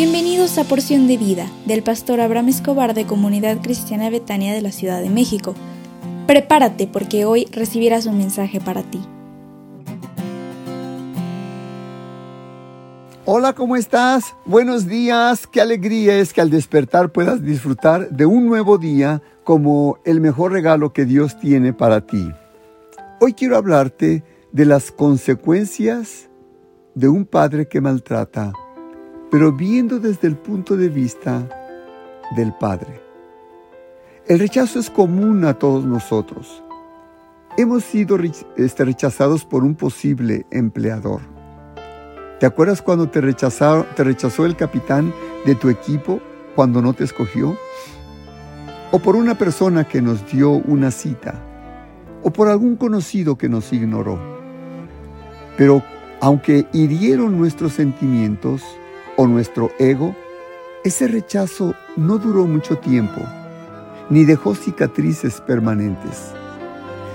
Bienvenidos a Porción de Vida del pastor Abraham Escobar de Comunidad Cristiana Betania de la Ciudad de México. Prepárate porque hoy recibirás un mensaje para ti. Hola, ¿cómo estás? Buenos días. Qué alegría es que al despertar puedas disfrutar de un nuevo día como el mejor regalo que Dios tiene para ti. Hoy quiero hablarte de las consecuencias de un padre que maltrata pero viendo desde el punto de vista del Padre. El rechazo es común a todos nosotros. Hemos sido este, rechazados por un posible empleador. ¿Te acuerdas cuando te, te rechazó el capitán de tu equipo cuando no te escogió? ¿O por una persona que nos dio una cita? ¿O por algún conocido que nos ignoró? Pero aunque hirieron nuestros sentimientos, o nuestro ego, ese rechazo no duró mucho tiempo, ni dejó cicatrices permanentes.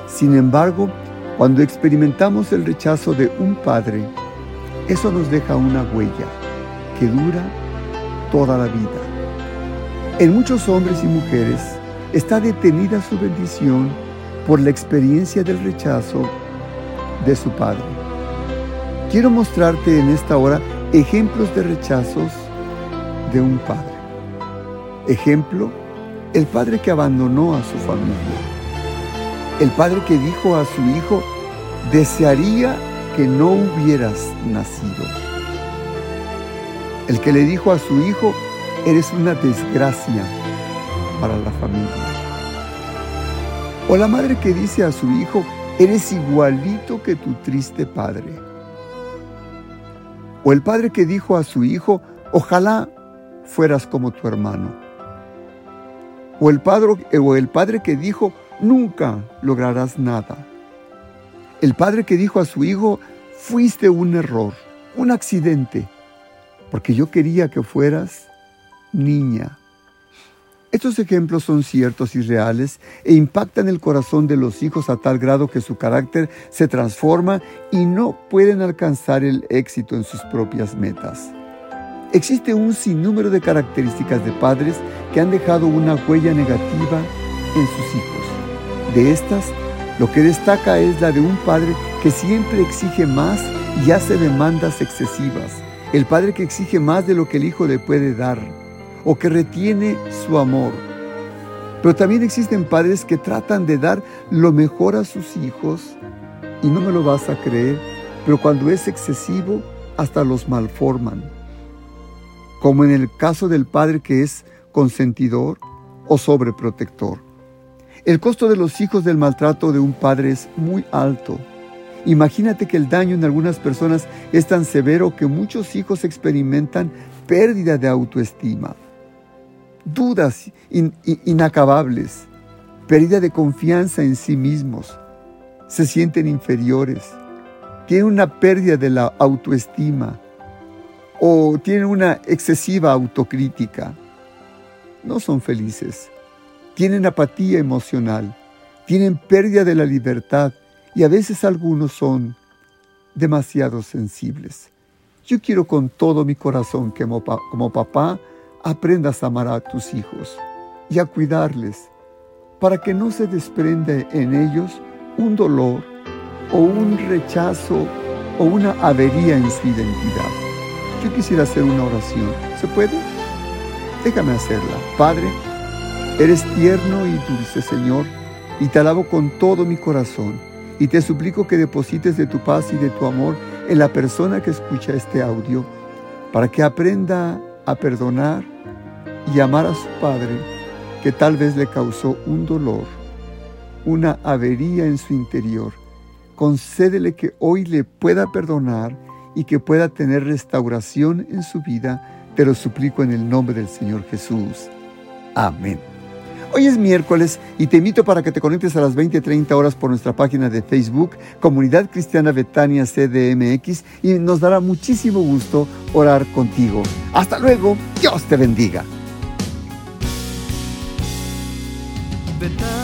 Sin embargo, cuando experimentamos el rechazo de un padre, eso nos deja una huella que dura toda la vida. En muchos hombres y mujeres está detenida su bendición por la experiencia del rechazo de su padre. Quiero mostrarte en esta hora ejemplos de rechazos de un padre. Ejemplo, el padre que abandonó a su familia. El padre que dijo a su hijo, desearía que no hubieras nacido. El que le dijo a su hijo, eres una desgracia para la familia. O la madre que dice a su hijo, eres igualito que tu triste padre. O el padre que dijo a su hijo, ojalá fueras como tu hermano. O el padre, o el padre que dijo, nunca lograrás nada. El padre que dijo a su hijo, fuiste un error, un accidente, porque yo quería que fueras niña. Estos ejemplos son ciertos y reales e impactan el corazón de los hijos a tal grado que su carácter se transforma y no pueden alcanzar el éxito en sus propias metas. Existe un sinnúmero de características de padres que han dejado una huella negativa en sus hijos. De estas, lo que destaca es la de un padre que siempre exige más y hace demandas excesivas. El padre que exige más de lo que el hijo le puede dar o que retiene su amor. Pero también existen padres que tratan de dar lo mejor a sus hijos y no me lo vas a creer, pero cuando es excesivo hasta los malforman. Como en el caso del padre que es consentidor o sobreprotector. El costo de los hijos del maltrato de un padre es muy alto. Imagínate que el daño en algunas personas es tan severo que muchos hijos experimentan pérdida de autoestima dudas inacabables, pérdida de confianza en sí mismos, se sienten inferiores, tienen una pérdida de la autoestima o tienen una excesiva autocrítica. No son felices, tienen apatía emocional, tienen pérdida de la libertad y a veces algunos son demasiado sensibles. Yo quiero con todo mi corazón que como papá aprendas a amar a tus hijos y a cuidarles para que no se desprenda en ellos un dolor o un rechazo o una avería en su identidad. Yo quisiera hacer una oración. ¿Se puede? Déjame hacerla. Padre, eres tierno y dulce, Señor, y te alabo con todo mi corazón. Y te suplico que deposites de tu paz y de tu amor en la persona que escucha este audio, para que aprenda a perdonar y amar a su padre que tal vez le causó un dolor, una avería en su interior. Concédele que hoy le pueda perdonar y que pueda tener restauración en su vida. Te lo suplico en el nombre del Señor Jesús. Amén. Hoy es miércoles y te invito para que te conectes a las 20:30 horas por nuestra página de Facebook, Comunidad Cristiana Betania CDMX, y nos dará muchísimo gusto orar contigo. Hasta luego, Dios te bendiga. Betania